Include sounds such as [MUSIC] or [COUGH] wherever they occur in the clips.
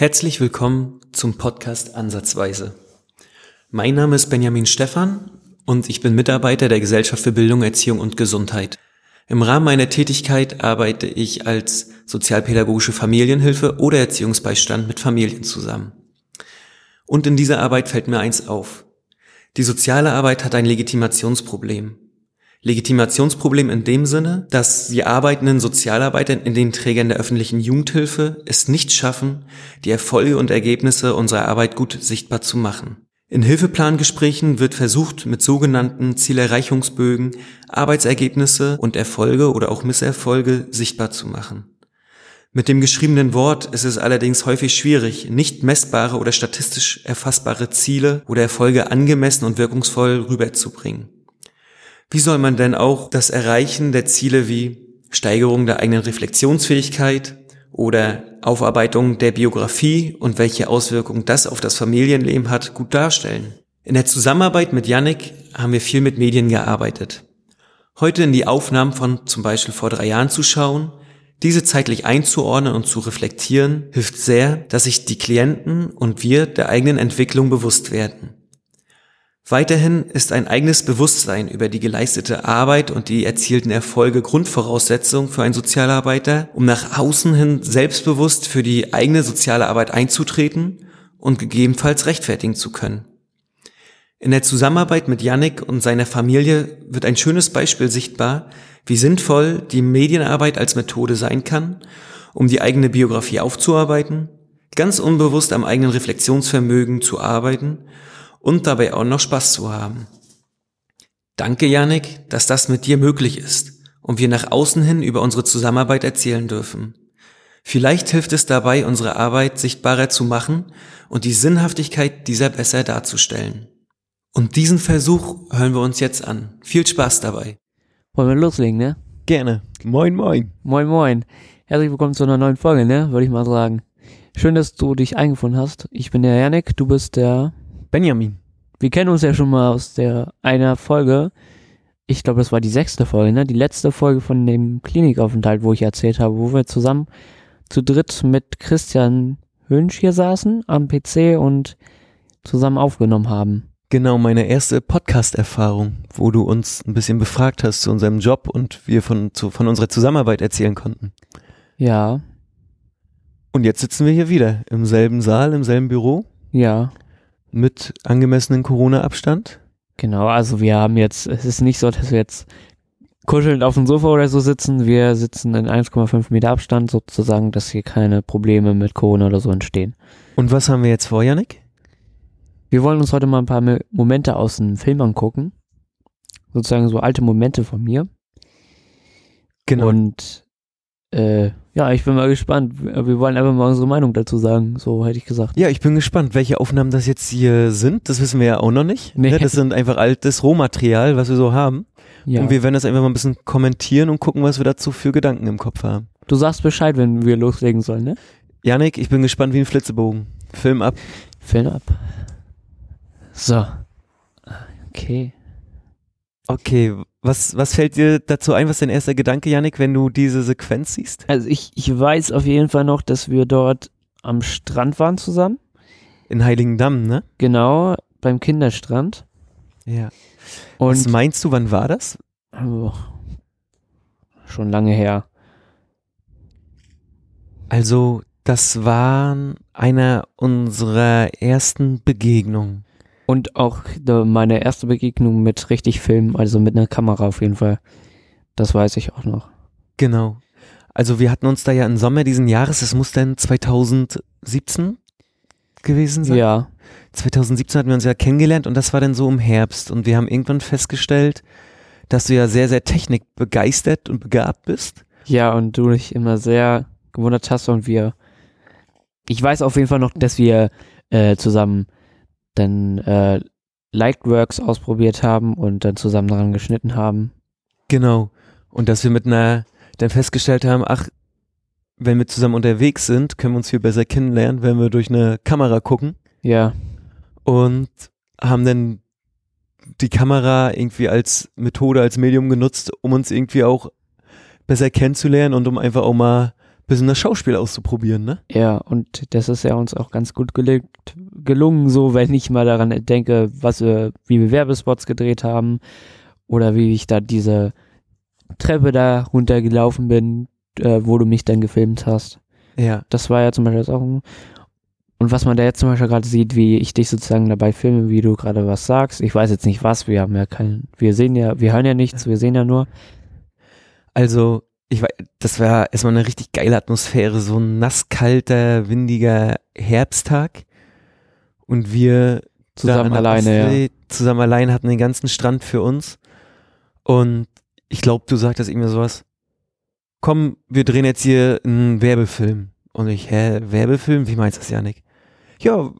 Herzlich willkommen zum Podcast Ansatzweise. Mein Name ist Benjamin Stephan und ich bin Mitarbeiter der Gesellschaft für Bildung, Erziehung und Gesundheit. Im Rahmen meiner Tätigkeit arbeite ich als sozialpädagogische Familienhilfe oder Erziehungsbeistand mit Familien zusammen. Und in dieser Arbeit fällt mir eins auf. Die soziale Arbeit hat ein Legitimationsproblem. Legitimationsproblem in dem Sinne, dass die arbeitenden Sozialarbeiter in den Trägern der öffentlichen Jugendhilfe es nicht schaffen, die Erfolge und Ergebnisse unserer Arbeit gut sichtbar zu machen. In Hilfeplangesprächen wird versucht, mit sogenannten Zielerreichungsbögen Arbeitsergebnisse und Erfolge oder auch Misserfolge sichtbar zu machen. Mit dem geschriebenen Wort ist es allerdings häufig schwierig, nicht messbare oder statistisch erfassbare Ziele oder Erfolge angemessen und wirkungsvoll rüberzubringen. Wie soll man denn auch das Erreichen der Ziele wie Steigerung der eigenen Reflexionsfähigkeit, oder Aufarbeitung der Biografie und welche Auswirkungen das auf das Familienleben hat, gut darstellen. In der Zusammenarbeit mit Yannick haben wir viel mit Medien gearbeitet. Heute in die Aufnahmen von zum Beispiel vor drei Jahren zu schauen, diese zeitlich einzuordnen und zu reflektieren, hilft sehr, dass sich die Klienten und wir der eigenen Entwicklung bewusst werden. Weiterhin ist ein eigenes Bewusstsein über die geleistete Arbeit und die erzielten Erfolge Grundvoraussetzung für einen Sozialarbeiter, um nach außen hin selbstbewusst für die eigene soziale Arbeit einzutreten und gegebenenfalls rechtfertigen zu können. In der Zusammenarbeit mit Yannick und seiner Familie wird ein schönes Beispiel sichtbar, wie sinnvoll die Medienarbeit als Methode sein kann, um die eigene Biografie aufzuarbeiten, ganz unbewusst am eigenen Reflexionsvermögen zu arbeiten und dabei auch noch Spaß zu haben. Danke, Janik, dass das mit dir möglich ist und wir nach außen hin über unsere Zusammenarbeit erzählen dürfen. Vielleicht hilft es dabei, unsere Arbeit sichtbarer zu machen und die Sinnhaftigkeit dieser besser darzustellen. Und diesen Versuch hören wir uns jetzt an. Viel Spaß dabei. Wollen wir loslegen, ne? Gerne. Moin, moin. Moin, moin. Herzlich willkommen zu einer neuen Folge, ne? Würde ich mal sagen. Schön, dass du dich eingefunden hast. Ich bin der Janik, du bist der Benjamin. Wir kennen uns ja schon mal aus der einer Folge. Ich glaube, das war die sechste Folge, ne? Die letzte Folge von dem Klinikaufenthalt, wo ich erzählt habe, wo wir zusammen zu dritt mit Christian Hünsch hier saßen am PC und zusammen aufgenommen haben. Genau, meine erste Podcast-Erfahrung, wo du uns ein bisschen befragt hast zu unserem Job und wir von, zu, von unserer Zusammenarbeit erzählen konnten. Ja. Und jetzt sitzen wir hier wieder im selben Saal, im selben Büro. Ja mit angemessenen Corona-Abstand? Genau, also wir haben jetzt, es ist nicht so, dass wir jetzt kuschelnd auf dem Sofa oder so sitzen. Wir sitzen in 1,5 Meter Abstand sozusagen, dass hier keine Probleme mit Corona oder so entstehen. Und was haben wir jetzt vor, Janik? Wir wollen uns heute mal ein paar Momente aus dem Film angucken. Sozusagen so alte Momente von mir. Genau. Und äh, ja, ich bin mal gespannt. Wir wollen einfach mal unsere Meinung dazu sagen, so hätte ich gesagt. Ja, ich bin gespannt, welche Aufnahmen das jetzt hier sind. Das wissen wir ja auch noch nicht. Nee. Ne, das sind einfach altes Rohmaterial, was wir so haben. Ja. Und wir werden das einfach mal ein bisschen kommentieren und gucken, was wir dazu für Gedanken im Kopf haben. Du sagst Bescheid, wenn wir loslegen sollen, ne? Janik, ich bin gespannt wie ein Flitzebogen. Film ab. Film ab. So. Okay. Okay, was, was fällt dir dazu ein? Was ist dein erster Gedanke, Yannick, wenn du diese Sequenz siehst? Also ich, ich weiß auf jeden Fall noch, dass wir dort am Strand waren zusammen. In Heiligendamm, ne? Genau, beim Kinderstrand. Ja. Und was meinst du, wann war das? Oh, schon lange her. Also, das war einer unserer ersten Begegnungen. Und auch meine erste Begegnung mit richtig Film, also mit einer Kamera auf jeden Fall. Das weiß ich auch noch. Genau. Also wir hatten uns da ja im Sommer diesen Jahres, es muss dann 2017 gewesen sein. Ja. 2017 hatten wir uns ja kennengelernt und das war dann so im Herbst und wir haben irgendwann festgestellt, dass du ja sehr, sehr technikbegeistert und begabt bist. Ja, und du dich immer sehr gewundert hast und wir, ich weiß auf jeden Fall noch, dass wir äh, zusammen dann äh, Lightworks ausprobiert haben und dann zusammen daran geschnitten haben. Genau. Und dass wir mit einer, dann festgestellt haben, ach, wenn wir zusammen unterwegs sind, können wir uns viel besser kennenlernen, wenn wir durch eine Kamera gucken. Ja. Und haben dann die Kamera irgendwie als Methode, als Medium genutzt, um uns irgendwie auch besser kennenzulernen und um einfach auch mal bisschen das Schauspiel auszuprobieren, ne? Ja, und das ist ja uns auch ganz gut gelegt, gelungen, so wenn ich mal daran denke, was wir, wie wir Werbespots gedreht haben oder wie ich da diese Treppe da runtergelaufen bin, äh, wo du mich dann gefilmt hast. Ja. Das war ja zum Beispiel auch. ein- Und was man da jetzt zum Beispiel gerade sieht, wie ich dich sozusagen dabei filme, wie du gerade was sagst. Ich weiß jetzt nicht was, wir haben ja kein, wir sehen ja, wir hören ja nichts, wir sehen ja nur. Also, ich weiß, das war erstmal eine richtig geile Atmosphäre, so ein nasskalter, windiger Herbsttag. Und wir Zusammen alleine, ja. Ostsee Zusammen allein hatten den ganzen Strand für uns. Und ich glaube, du sagtest irgendwie sowas. Komm, wir drehen jetzt hier einen Werbefilm. Und ich, hä, Werbefilm? Wie meinst du das, Janik? Ja,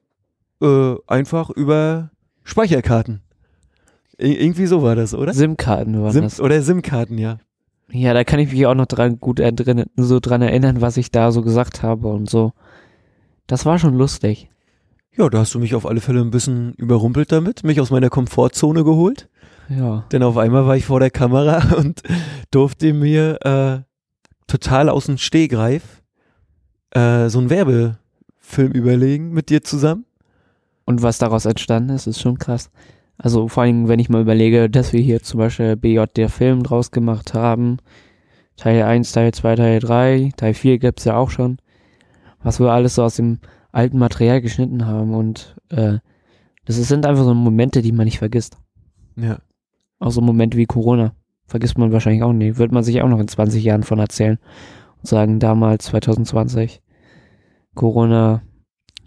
äh, einfach über Speicherkarten. Ir irgendwie so war das, oder? SIM-Karten waren SIM das. oder SIM-Karten, ja. Ja, da kann ich mich auch noch dran gut drin, so dran erinnern, was ich da so gesagt habe und so. Das war schon lustig. Ja, da hast du mich auf alle Fälle ein bisschen überrumpelt damit, mich aus meiner Komfortzone geholt. Ja. Denn auf einmal war ich vor der Kamera [LAUGHS] und durfte mir äh, total aus dem Stehgreif äh, so einen Werbefilm überlegen mit dir zusammen. Und was daraus entstanden ist, ist schon krass. Also vor allem, wenn ich mal überlege, dass wir hier zum Beispiel BJ der Film draus gemacht haben. Teil 1, Teil 2, Teil 3, Teil 4 gibt's ja auch schon. Was wir alles so aus dem alten Material geschnitten haben. Und äh, das sind einfach so Momente, die man nicht vergisst. Ja. Auch so Momente wie Corona. Vergisst man wahrscheinlich auch nicht. Wird man sich auch noch in 20 Jahren von erzählen. Und sagen, damals, 2020, Corona,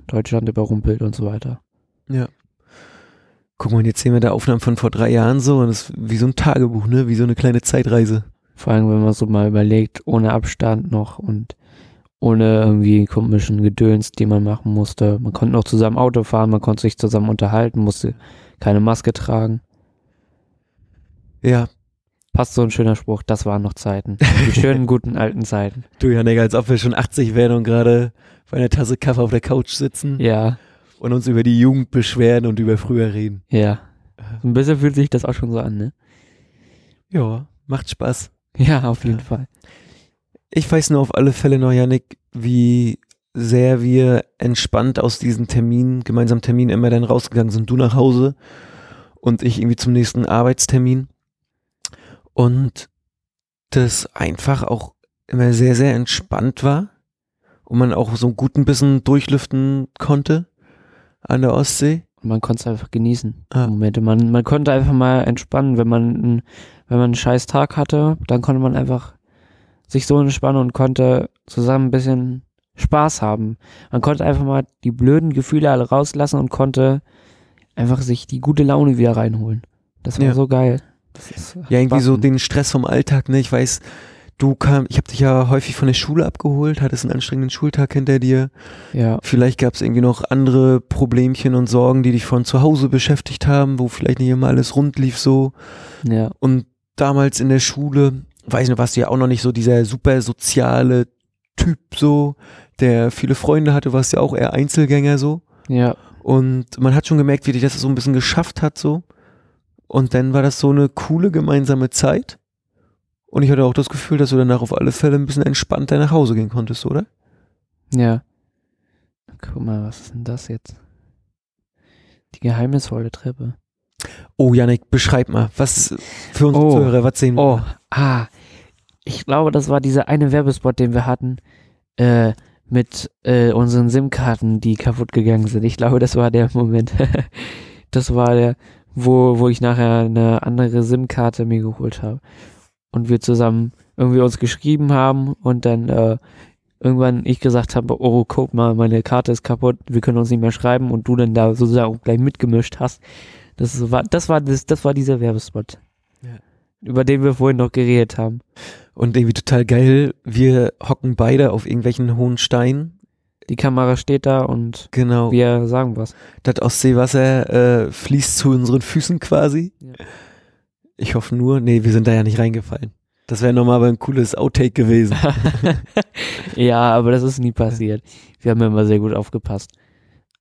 Deutschland überrumpelt und so weiter. Ja. Guck mal, jetzt sehen wir da Aufnahmen von vor drei Jahren so und das ist wie so ein Tagebuch, ne? Wie so eine kleine Zeitreise. Vor allem, wenn man so mal überlegt, ohne Abstand noch und ohne irgendwie komischen Gedöns, die man machen musste. Man konnte noch zusammen Auto fahren, man konnte sich zusammen unterhalten, musste keine Maske tragen. Ja, Passt so ein schöner Spruch, das waren noch Zeiten. Die schönen, [LAUGHS] guten alten Zeiten. du Janik, als ob wir schon 80 wären und gerade bei einer Tasse Kaffee auf der Couch sitzen Ja, und uns über die Jugend beschweren und über früher reden. ja. Ein bisschen fühlt sich das auch schon so an, ne? Ja, macht Spaß. Ja, auf jeden Fall. Ich weiß nur auf alle Fälle noch, Janik, wie sehr wir entspannt aus diesem Termin, gemeinsamen Termin immer dann rausgegangen sind. Du nach Hause und ich irgendwie zum nächsten Arbeitstermin. Und das einfach auch immer sehr, sehr entspannt war und man auch so gut ein bisschen durchlüften konnte an der Ostsee. Und man konnte es einfach genießen. Ah. Momente. Man, man konnte einfach mal entspannen, wenn man, wenn man einen scheiß Tag hatte, dann konnte man einfach sich so entspannen und konnte zusammen ein bisschen Spaß haben. Man konnte einfach mal die blöden Gefühle alle rauslassen und konnte einfach sich die gute Laune wieder reinholen. Das war Ja. so geil. Ja, irgendwie so Spaß. den Stress vom Alltag, ne? Ich weiß, du kam, ich habe dich ja häufig von der Schule abgeholt, hattest einen anstrengenden Schultag hinter dir. Ja, Vielleicht gab es irgendwie noch andere Problemchen und Sorgen, die dich von zu Hause beschäftigt haben, wo vielleicht nicht immer alles rund lief so. ja, Und damals in der Schule, weiß nicht, warst du ja auch noch nicht so dieser super soziale Typ so, der viele Freunde hatte, warst ja auch eher Einzelgänger so. ja. Und man hat schon gemerkt, wie dich das so ein bisschen geschafft hat so. Und dann war das so eine coole gemeinsame Zeit. Und ich hatte auch das Gefühl, dass du danach auf alle Fälle ein bisschen entspannter nach Hause gehen konntest, oder? Ja. Guck mal, was ist denn das jetzt? Die geheimnisvolle Treppe. Oh, Janik, beschreib mal, was für unsere Oh. Zuhörer, was sehen wir? Oh, ah. Ich glaube, das war dieser eine Werbespot, den wir hatten, äh, mit äh, unseren SIM-Karten, die kaputt gegangen sind. Ich glaube, das war der Moment. [LAUGHS] das war der, wo, wo ich nachher eine andere SIM-Karte mir geholt habe. Und wir zusammen irgendwie uns geschrieben haben und dann äh, irgendwann ich gesagt habe, oh, guck mal, meine Karte ist kaputt, wir können uns nicht mehr schreiben und du dann da sozusagen gleich mitgemischt hast. Das war, das war, das, das war dieser Werbespot. Ja. Über den wir vorhin noch geredet haben. Und irgendwie total geil, wir hocken beide auf irgendwelchen hohen Steinen. Die Kamera steht da und Genau. wir sagen was. Das Ostseewasser äh, fließt zu unseren Füßen quasi. Ja. Ich hoffe nur, nee, wir sind da ja nicht reingefallen. Das wäre nochmal ein cooles Outtake gewesen. [LAUGHS] ja, aber das ist nie passiert. Wir haben immer sehr gut aufgepasst.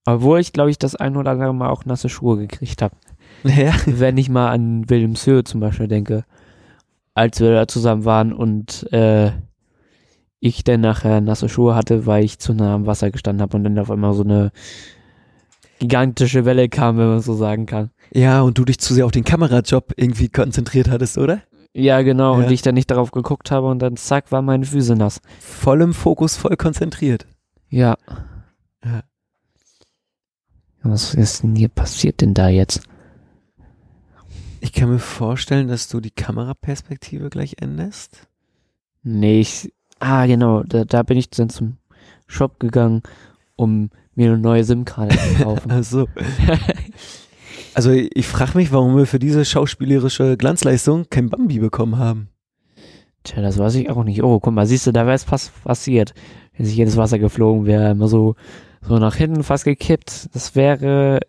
Obwohl ich, glaube ich, das ein oder andere Mal auch nasse Schuhe gekriegt habe. ja. Wenn ich mal an Wilhelmshöhe zum Beispiel denke, als wir da zusammen waren und äh, ich dann nachher nasse Schuhe hatte, weil ich zu nah am Wasser gestanden habe und dann auf einmal so eine gigantische Welle kam, wenn man so sagen kann. Ja, und du dich zu sehr auf den Kamerajob irgendwie konzentriert hattest, oder? Ja, genau, Ja. und ich dann nicht darauf geguckt habe und dann zack, waren meine Füße nass. Voll im Fokus, voll konzentriert. Ja. Ja. Was ist denn hier passiert denn da jetzt? Ich kann mir vorstellen, dass du die Kameraperspektive gleich änderst. Nee, ich. Ah, genau, da, da bin ich dann zum Shop gegangen, um mir eine neue SIM-Karte zu [LAUGHS] kaufen. Also, also ich frage mich, warum wir für diese schauspielerische Glanzleistung kein Bambi bekommen haben. Tja, das weiß ich auch nicht. Oh, guck mal, siehst du, da wäre es fast passiert, wenn sich jedes Wasser geflogen wäre, immer so, so nach hinten fast gekippt. Das wäre,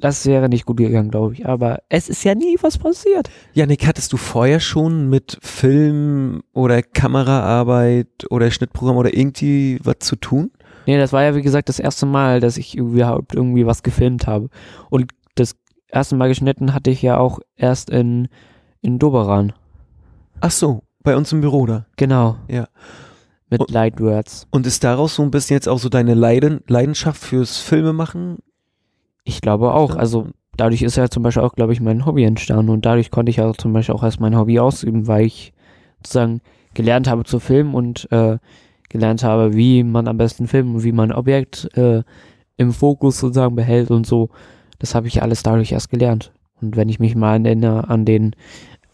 das wäre nicht gut gegangen, glaube ich. Aber es ist ja nie was passiert. Janik, hattest du vorher schon mit Film oder Kameraarbeit oder Schnittprogramm oder irgendwie was zu tun? Nee, das war ja, wie gesagt, das erste Mal, dass ich überhaupt irgendwie was gefilmt habe. Und das erste Mal geschnitten hatte ich ja auch erst in, in Doberan. Ach so, bei uns im Büro da. Genau. Ja. Mit Und- Lightwords. Und ist daraus so ein bisschen jetzt auch so deine Leiden, Leidenschaft fürs Filmemachen? Ich glaube auch. Ja. Also dadurch ist ja zum Beispiel auch, glaube ich, mein Hobby entstanden und dadurch konnte ich auch zum Beispiel auch erst mein Hobby ausüben, weil ich sozusagen gelernt habe zu filmen und äh, gelernt habe, wie man am besten filmt und wie man ein Objekt äh, im Fokus sozusagen behält und so. Das habe ich alles dadurch erst gelernt. Und wenn ich mich mal erinnere an den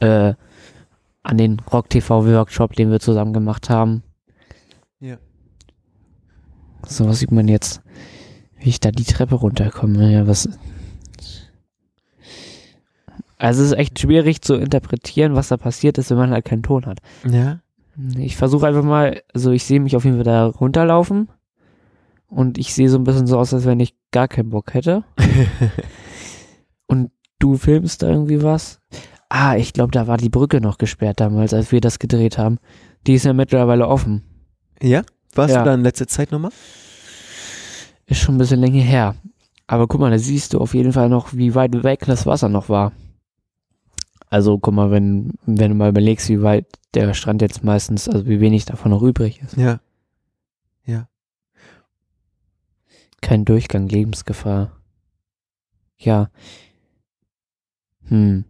äh, an den Rock TV Workshop, den wir zusammen gemacht haben. Ja. So was sieht man jetzt, wie ich da die Treppe runterkomme. Ja, was also es ist echt schwierig zu interpretieren, was da passiert ist, wenn man halt keinen Ton hat. Ja. Ich versuche einfach mal, also ich sehe mich auf jeden Fall da runterlaufen und ich sehe so ein bisschen so aus, als wenn ich gar keinen Bock hätte. [LAUGHS] Und du filmst da irgendwie was? Ah, ich glaube, da war die Brücke noch gesperrt damals, als wir das gedreht haben. Die ist ja mittlerweile offen. ja? Warst Ja. du da in letzter Zeit nochmal? Ist schon ein bisschen länger her. Aber guck mal, da siehst du auf jeden Fall noch, wie weit weg das Wasser noch war. Also guck mal, wenn, wenn du mal überlegst, wie weit der Strand jetzt meistens, also wie wenig davon noch übrig ist. Ja. Kein Durchgang, Lebensgefahr. Ja. Hm.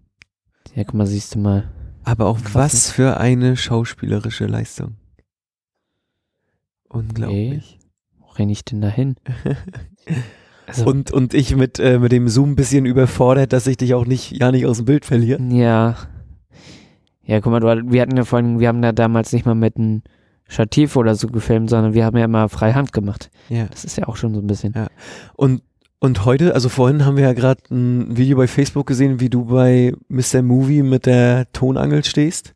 Ja, guck mal, siehst du mal. Aber auch Krass, was für eine schauspielerische Leistung. Unglaublich. Wo renn ich denn da hin? [LAUGHS] Also, Und, und ich mit, äh, mit dem Zoom ein bisschen überfordert, dass ich dich auch nicht, ja nicht aus dem Bild verliere. ja. Ja, guck mal, du, wir hatten ja vorhin, wir haben ja damals nicht mal mit einem Stativ oder so gefilmt, sondern wir haben ja immer Freihand gemacht. Ja. Das ist ja auch schon so ein bisschen. Ja. Und, und heute, also vorhin haben wir ja gerade ein Video bei Facebook gesehen, wie du bei Mr. Movie mit der Tonangel stehst.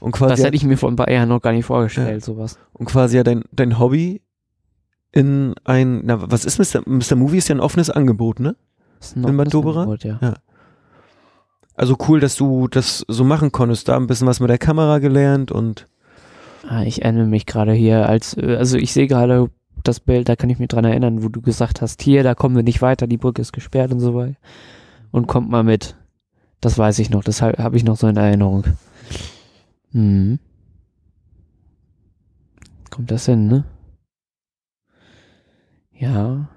Und quasi, Das hätte ich mir vor ein paar Jahren noch gar nicht vorgestellt, sowas. und quasi ja dein, dein Hobby in ein, na, was ist Mr. Mr. Movie ist ja ein offenes Angebot, ne? Ist ein In Doberan? Angebot, ja. Ja. Also cool, dass du das so machen konntest, da ein bisschen was mit der Kamera gelernt und Ah, ich erinnere mich gerade hier als, also ich sehe gerade das Bild, da kann ich mich dran erinnern, wo du gesagt hast, hier, da kommen wir nicht weiter, die Brücke ist gesperrt und so weiter. Und kommt mal mit. Das weiß ich noch, das habe ich noch so in Erinnerung. Hm. Kommt das hin, ne? Ja.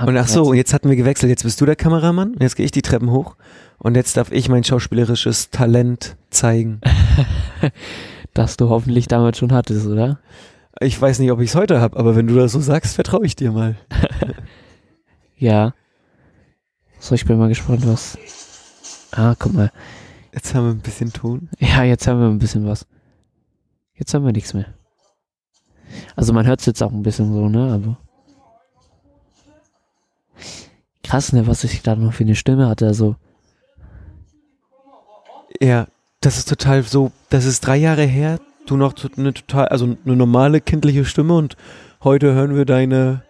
Und ach so, und jetzt hatten wir gewechselt. Jetzt bist du der Kameramann. und Jetzt gehe ich die Treppen hoch. Und jetzt darf ich mein schauspielerisches Talent zeigen. [LAUGHS] Das du hoffentlich damals schon hattest, oder? Ich weiß nicht, ob ich es heute habe, aber wenn du das so sagst, vertraue ich dir mal. [LAUGHS] Ja. So, ich bin mal gespannt, was. Ah, guck mal. Jetzt haben wir ein bisschen Ton. Ja, jetzt haben wir ein bisschen was. Jetzt haben wir nichts mehr. Also man hört es jetzt auch ein bisschen so, ne? Aber. Krass, ne, was ich da noch für eine Stimme hatte. Also, Ja, das ist total so, das ist drei Jahre her. Du noch eine total, also eine normale kindliche Stimme und heute hören wir deine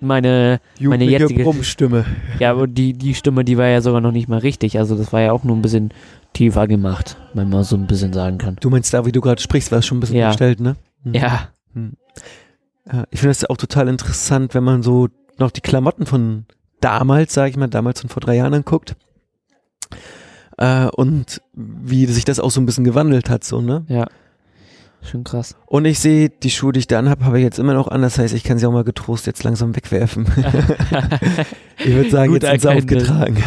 meine, meine jetzige. Brummstimme. Ja, aber die, die Stimme, die war ja sogar noch nicht mal richtig. Also, das war ja auch nur ein bisschen tiefer gemacht, wenn man so ein bisschen sagen kann. Du meinst da, wie du gerade sprichst, war es schon ein bisschen Ja. verstellt, ne? Hm. Ja, Ja, ich finde das auch total interessant, wenn man so noch die Klamotten von damals, sage ich mal, damals und vor drei Jahren anguckt. Äh, und wie sich das auch so ein bisschen gewandelt hat, so, ne? Ja. Schon krass. Und ich sehe, die Schuhe, die ich da anhabe, habe ich jetzt immer noch an. Das heißt, ich kann sie auch mal getrost jetzt langsam wegwerfen. [LAUGHS] ich würde sagen, Gut jetzt sind sie aufgetragen.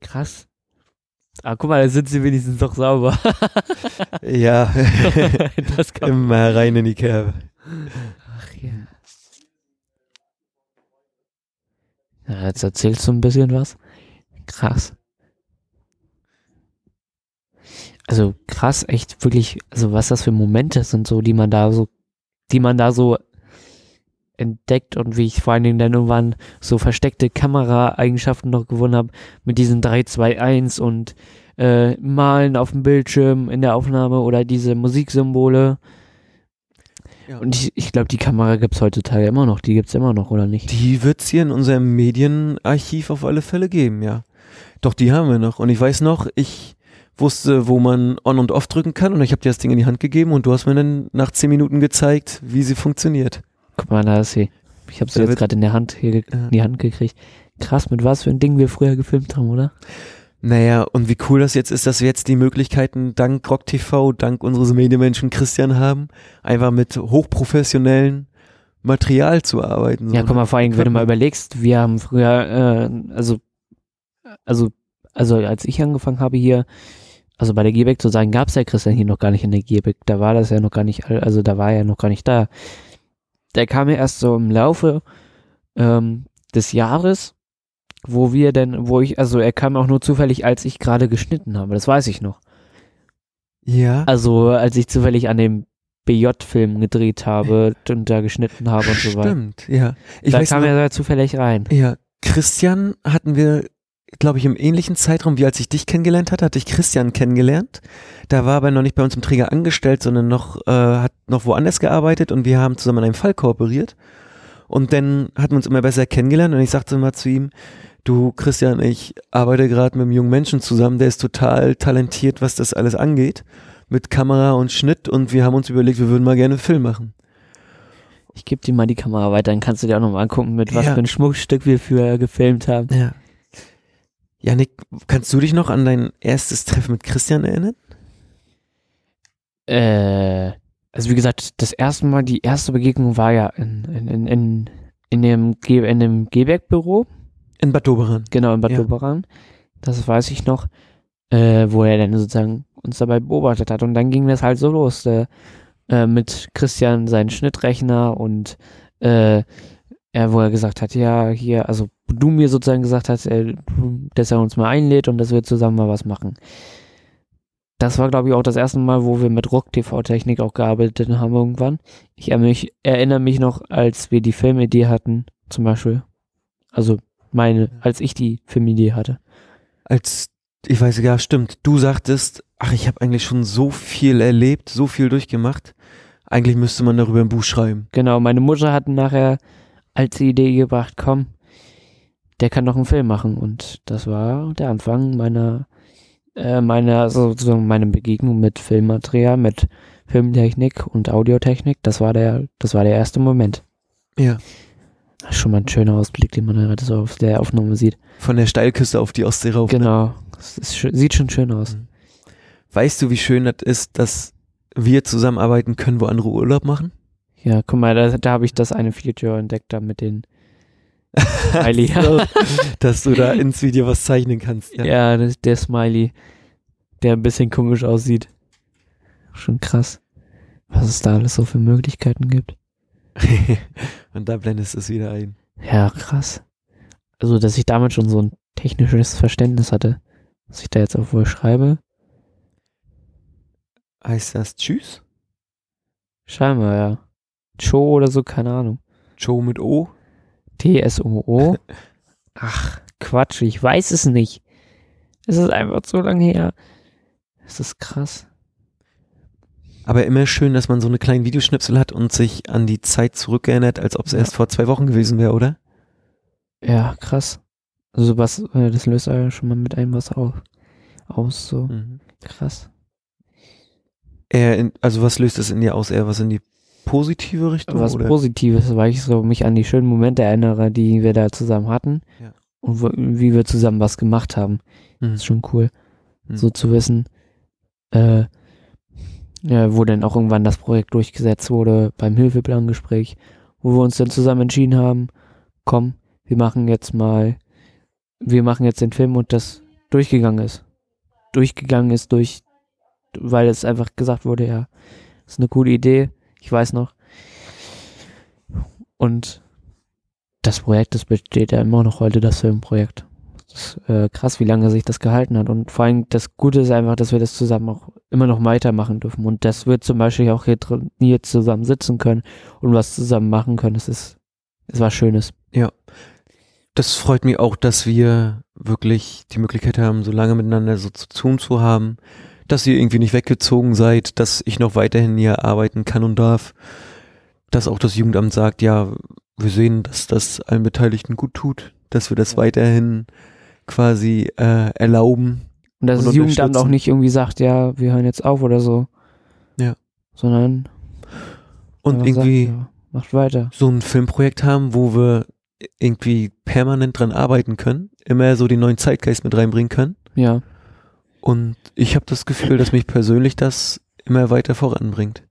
Krass. Ah, guck mal, da sind sie wenigstens doch sauber. [LAUGHS] ja, [LAUGHS] das kann immer rein in die Kerbe. Ach ja. Ja, jetzt erzählst du ein bisschen was. Krass. Also krass, echt wirklich, also was das für Momente sind, so, die man da so, die man da so entdeckt und wie ich vor allen Dingen dann irgendwann so versteckte Kameraeigenschaften noch gewonnen habe mit diesen 3, 2, 1 und äh, Malen auf dem Bildschirm in der Aufnahme oder diese Musiksymbole. Ja. Und ich, ich glaube, die Kamera gibt's heutzutage immer noch. Die gibt's immer noch, oder nicht? Die wird's hier in unserem Medienarchiv auf alle Fälle geben, ja. Doch, die haben wir noch. Und ich weiß noch, ich wusste, wo man On und Off drücken kann und ich habe dir das Ding in die Hand gegeben und du hast mir dann nach zehn Minuten gezeigt, wie sie funktioniert. Guck mal, da ist sie. Ich habe sie jetzt gerade in der Hand hier in die Hand gekriegt. Krass, mit was für ein Ding wir früher gefilmt haben, oder? Naja, und wie cool das jetzt ist, dass wir jetzt die Möglichkeiten dank Rock TV, dank unseres Medienmenschen Christian haben, einfach mit hochprofessionellem Material zu arbeiten. so, Ja, ne? guck mal, vor allem, wenn du mal überlegst, wir haben früher, äh, also, also, also als ich angefangen habe hier, also bei der Gebeck zu sagen, gab's ja Christian hier noch gar nicht in der Gebeck. Da war das ja noch gar nicht, also da war er ja noch gar nicht da. Der kam ja erst so im Laufe ähm, des Jahres, wo wir denn, wo ich, also er kam auch nur zufällig, als ich gerade geschnitten habe. Das weiß ich noch. Ja. Also als ich zufällig an dem BJ-Film gedreht habe [LAUGHS] und da geschnitten habe und so weiter. Stimmt, ja. Ich da weiß kam noch, er da zufällig rein. ja, Christian hatten wir, glaube ich, im ähnlichen Zeitraum, wie als ich dich kennengelernt hatte, hatte ich Christian kennengelernt. Da war aber noch nicht bei uns im Träger angestellt, sondern noch, äh, hat noch woanders gearbeitet und wir haben zusammen an einem Fall kooperiert. Und dann hatten wir uns immer besser kennengelernt und ich sagte immer zu ihm, du Christian, ich arbeite gerade mit einem jungen Menschen zusammen, der ist total talentiert, was das alles angeht, mit Kamera und Schnitt und wir haben uns überlegt, wir würden mal gerne einen Film machen. Ich gebe dir mal die Kamera weiter, dann kannst du dir auch nochmal angucken, mit was Ja. für ein Schmuckstück wir für gefilmt haben. Ja. Janik, kannst du dich noch an dein erstes Treffen mit Christian erinnern? Äh, also wie gesagt, das erste Mal, die erste Begegnung war ja in, in, in, in, in dem, Ge in dem Geberg-Büro, In Bad Doberan. genau in Bad Ja. Doberan. Das weiß ich noch, äh, wo er dann sozusagen uns dabei beobachtet hat. Und dann ging das halt so los, äh, äh, mit Christian seinen Schnittrechner und äh, er, wo er gesagt hat, ja, hier, also du mir sozusagen gesagt hast, äh, dass er uns mal einlädt und dass wir zusammen mal was machen. Das war, glaube ich, auch das erste Mal, wo wir mit Rock-TV-Technik auch gearbeitet haben irgendwann. Ich er- erinnere mich noch, als wir die Filmidee hatten, zum Beispiel. Also meine, als ich die Filmidee hatte. Als, ich weiß ja, stimmt, du sagtest, ach, ich habe eigentlich schon so viel erlebt, so viel durchgemacht. Eigentlich müsste man darüber ein Buch schreiben. Genau, meine Mutter hat nachher als Idee gebracht, komm, der kann doch einen Film machen. Und das war der Anfang meiner, äh, meiner, so, so meine Begegnung mit Filmmaterial, mit Filmtechnik und Audiotechnik. Das war der, das war der erste Moment. Ja. Das ist schon mal ein schöner Ausblick, den man gerade so auf der Aufnahme sieht. Von der Steilküste auf die Ostsee rauf. Genau. Das ist, sieht schon schön aus. Weißt du, wie schön das ist, dass wir zusammenarbeiten können, wo andere Urlaub machen? Ja, guck mal, da, da habe ich das eine Feature entdeckt, da mit den [LAUGHS] Smiley. Dass du da ins Video was zeichnen kannst. Ja. Ja, das, der Smiley, der ein bisschen komisch aussieht. Schon krass, was es da alles so für Möglichkeiten gibt. [LAUGHS] Und da blendest du es wieder ein. Ja, krass. Also, dass ich damit schon so ein technisches Verständnis hatte, was ich da jetzt auch wohl schreibe. Heißt das Tschüss? Scheinbar, ja. Cho oder so, keine Ahnung. Joe mit O? T-S-O-O. [LAUGHS] Ach, Quatsch, ich weiß es nicht. Es ist einfach so lange her. Es ist krass. Aber immer schön, dass man so eine kleinen Videoschnipsel hat und sich an die Zeit zurückerinnert, als ob es Ja. erst vor zwei Wochen gewesen wäre, oder? Ja, krass. Also was, äh, das löst ja schon mal mit einem was auf, aus, so Mhm. krass. In, also was löst es in dir aus? Eher was in die positive Richtung? Was oder? Positives, weil ich so mich an die schönen Momente erinnere, die wir da zusammen hatten. Ja. und wo, wie wir zusammen was gemacht haben. Mhm. ist schon cool, Mhm. so zu wissen, äh, ja, wo dann auch irgendwann das Projekt durchgesetzt wurde beim Hilfeplangespräch, wo wir uns dann zusammen entschieden haben, komm, wir machen jetzt mal, wir machen jetzt den Film und das durchgegangen ist. Durchgegangen ist durch, weil es einfach gesagt wurde, ja, ist eine coole Idee, ich weiß noch. Und das Projekt, das besteht ja immer noch heute, das Filmprojekt. Das ist äh, krass, wie lange sich das gehalten hat. Und vor allem das Gute ist einfach, dass wir das zusammen auch immer noch weitermachen dürfen. Und dass wir zum Beispiel auch hier, hier zusammen sitzen können und was zusammen machen können. Das ist, es war Schönes. Das freut mich auch, dass wir wirklich die Möglichkeit haben, so lange miteinander so zu tun zu haben, dass ihr irgendwie nicht weggezogen seid, dass ich noch weiterhin hier arbeiten kann und darf, dass auch das Jugendamt sagt, ja, wir sehen, dass das allen Beteiligten gut tut, dass wir das weiterhin quasi äh, erlauben. Und dass Und das Jugendamt auch nicht irgendwie sagt, ja, wir hören jetzt auf oder so. Ja. Sondern Und irgendwie sagt, ja, macht weiter. so ein Filmprojekt haben, wo wir irgendwie permanent dran arbeiten können, immer so den neuen Zeitgeist mit reinbringen können. Ja. Und ich habe das Gefühl, dass mich persönlich das immer weiter voranbringt.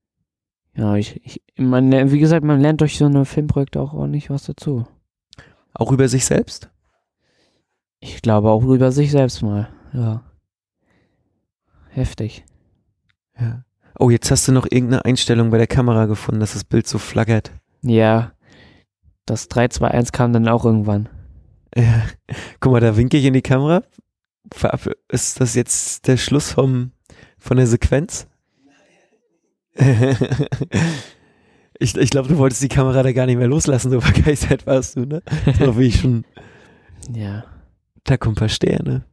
Ja, ich, ich, man, wie gesagt, man lernt durch so eine Filmprojekte auch ordentlich was dazu. Auch über sich selbst? Ich glaube auch über sich selbst mal. Ja. Heftig. Ja. Oh, jetzt hast du noch irgendeine Einstellung bei der Kamera gefunden, dass das Bild so flackert. Ja. Das 3-2-1 kam dann auch irgendwann. Ja. Guck mal, da winke ich in die Kamera. Ist das jetzt der Schluss vom, von der Sequenz? [LAUGHS] ich ich glaube, du wolltest die Kamera da gar nicht mehr loslassen, so [LAUGHS] begeistert warst du, ne? So wie ich schon, [LAUGHS] Ja. da kommen ein paar Sterne.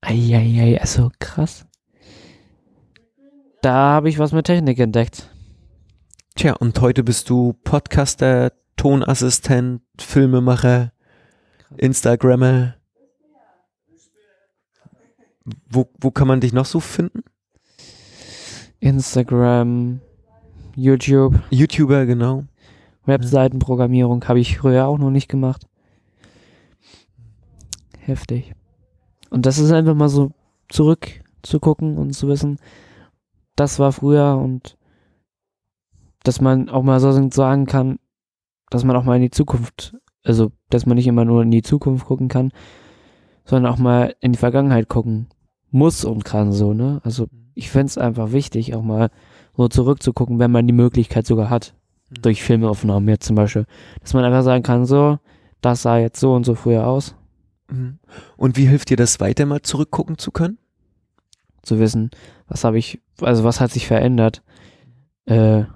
Eieiei, also krass. Da habe ich was mit Technik entdeckt. Tja, und heute bist du Podcaster, Tonassistent, Filmemacher, Instagrammer. Wo, wo kann man dich noch so finden? Instagram, YouTube, YouTuber, genau. Webseitenprogrammierung habe ich früher auch noch nicht gemacht. Heftig. Und das ist einfach mal so zurück zu gucken und zu wissen, das war früher und dass man auch mal so sagen kann, dass man auch mal in die Zukunft, also dass man nicht immer nur in die Zukunft gucken kann, sondern auch mal in die Vergangenheit gucken muss und kann so, ne? Also ich find's einfach wichtig, auch mal so zurückzugucken, wenn man die Möglichkeit sogar hat durch Filmaufnahmen jetzt zum Beispiel, dass man einfach sagen kann, so, das sah jetzt so und so früher aus, Mhm. Und wie hilft dir das weiter, mal zurückgucken zu können? zu wissen, was habe ich, also was hat sich verändert, äh, äh,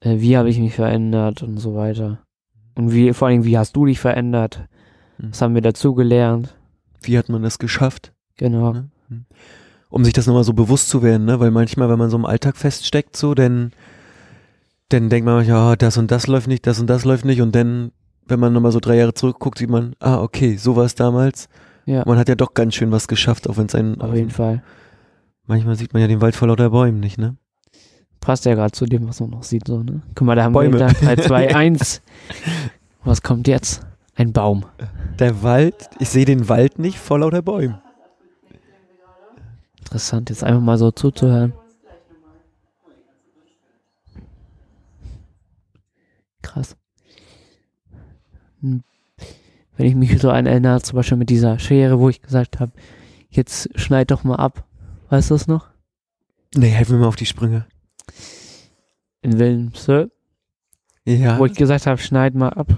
wie habe ich mich verändert und so weiter. Und wie, vor allem, wie hast du dich verändert? Mhm. Was haben wir dazu gelernt? Wie hat man das geschafft? Genau. Ne? Um sich das nochmal so bewusst zu werden, ne? Weil manchmal, wenn man so im Alltag feststeckt, so, dann, dann denkt man, ja, das und das läuft nicht, das und das läuft nicht und dann, wenn man nochmal so drei Jahre zurückguckt, sieht man, ah, okay, so war es damals. Ja, Man hat ja doch ganz schön was geschafft, auch wenn es einen, auf jeden Fall. manchmal sieht man ja den Wald vor lauter Bäumen nicht, ne? Passt ja gerade zu dem, was man noch sieht, so, ne? Guck mal, da haben Bäume. wir 3, 2, 1. Was kommt jetzt? Ein Baum. Der Wald, ich sehe den Wald nicht vor lauter Bäumen. Interessant, jetzt einfach mal so zuzuhören. Krass. Wenn ich mich so an erinnere, zum Beispiel mit dieser Schere, wo ich gesagt habe, jetzt schneid doch mal ab. Weißt du das noch? Nee, helf mir mal auf die Sprünge. In Wilhelmshöhe, Ja. wo ich gesagt habe, schneid mal ab,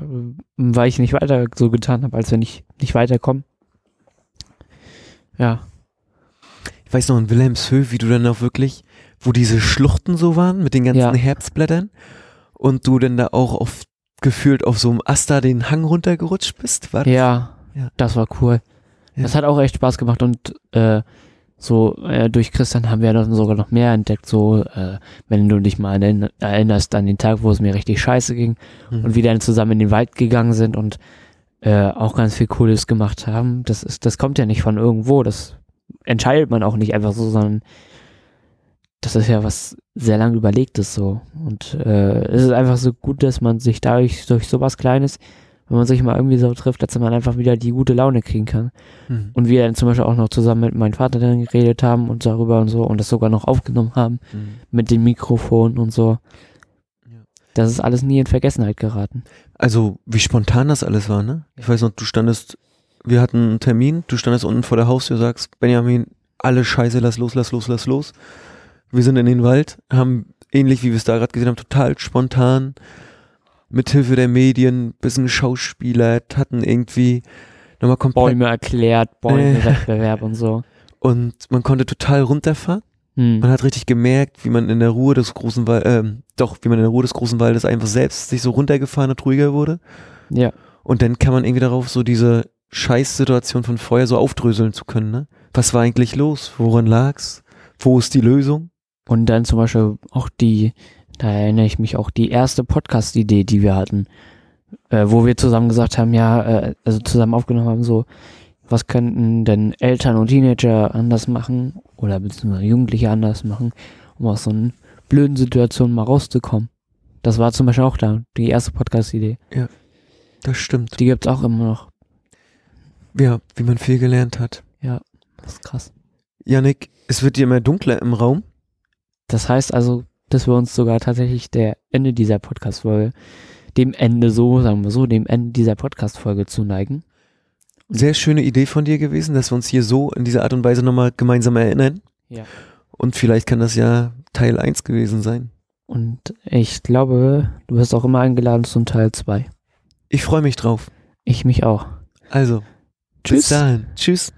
weil ich nicht weiter so getan habe, als wenn ich nicht weiterkomme. Ja, Ich weiß noch in Wilhelmshöhe, wie du dann auch wirklich, wo diese Schluchten so waren mit den ganzen Ja. Herbstblättern und du dann da auch auf, gefühlt auf so einem Aster den Hang runtergerutscht bist, war das? Ja, Ja. das war cool. Ja. Das hat auch echt Spaß gemacht und äh, so äh, durch Christian haben wir dann sogar noch mehr entdeckt. So, äh, wenn du dich mal erinnerst an den Tag, wo es mir richtig scheiße ging Mhm. und wir dann zusammen in den Wald gegangen sind und äh, auch ganz viel Cooles gemacht haben. Das ist, das kommt ja nicht von irgendwo. Das entscheidet man auch nicht einfach so, sondern das ist ja was sehr lang überlegtes so. Und äh, es ist einfach so gut, dass man sich dadurch durch sowas Kleines, wenn man sich mal irgendwie so trifft, dass man einfach wieder die gute Laune kriegen kann. Mhm. Und wir dann zum Beispiel auch noch zusammen mit meinem Vater dann geredet haben und darüber und so und das sogar noch aufgenommen haben Mhm. mit dem Mikrofon und so. Ja. Das ist alles nie in Vergessenheit geraten. Also, wie spontan das alles war, ne? Ich weiß noch, du standest, wir hatten einen Termin, du standest unten vor der Haustür, sagst, Benjamin, alle Scheiße, lass los, lass los, lass los. Wir sind in den Wald, haben ähnlich wie wir es da gerade gesehen haben, total spontan, mithilfe der Medien, bisschen geschauspielert, hatten irgendwie nochmal komplett, Bäume erklärt, Bäume-Wettbewerb und so. und man konnte total runterfahren. Hm. Man hat richtig gemerkt, wie man in der Ruhe des großen Waldes, ähm, doch, wie man in der Ruhe des großen Waldes einfach selbst sich so runtergefahren hat, ruhiger wurde. Ja. Und dann kann man irgendwie darauf so diese Scheißsituation von vorher so aufdröseln zu können, ne? Was war eigentlich los? Woran lag's? Wo ist die Lösung? Und dann zum Beispiel auch die, da erinnere ich mich auch, die erste Podcast-Idee, die wir hatten, äh, wo wir zusammen gesagt haben, ja, äh, also zusammen aufgenommen haben, so, was könnten denn Eltern und Teenager anders machen oder beziehungsweise Jugendliche anders machen, um aus so einer blöden Situation mal rauszukommen. Das war zum Beispiel auch da, die erste Podcast-Idee. Das stimmt. Die gibt's auch immer noch. Ja, wie man viel gelernt hat. Das ist krass. Yannick, es wird dir immer dunkler im Raum. Das heißt also, dass wir uns sogar tatsächlich der Ende dieser Podcast-Folge, dem Ende so, sagen wir so, dem Ende dieser Podcast-Folge zuneigen. Sehr schöne Idee von dir gewesen, dass wir uns hier so in dieser Art und Weise nochmal gemeinsam erinnern. Ja. Und vielleicht kann das ja Teil 1 gewesen sein. Und ich glaube, du wirst auch immer eingeladen zum Teil 2. Ich freue mich drauf. Ich mich auch. Also, bis Tschüss. dahin. Tschüss.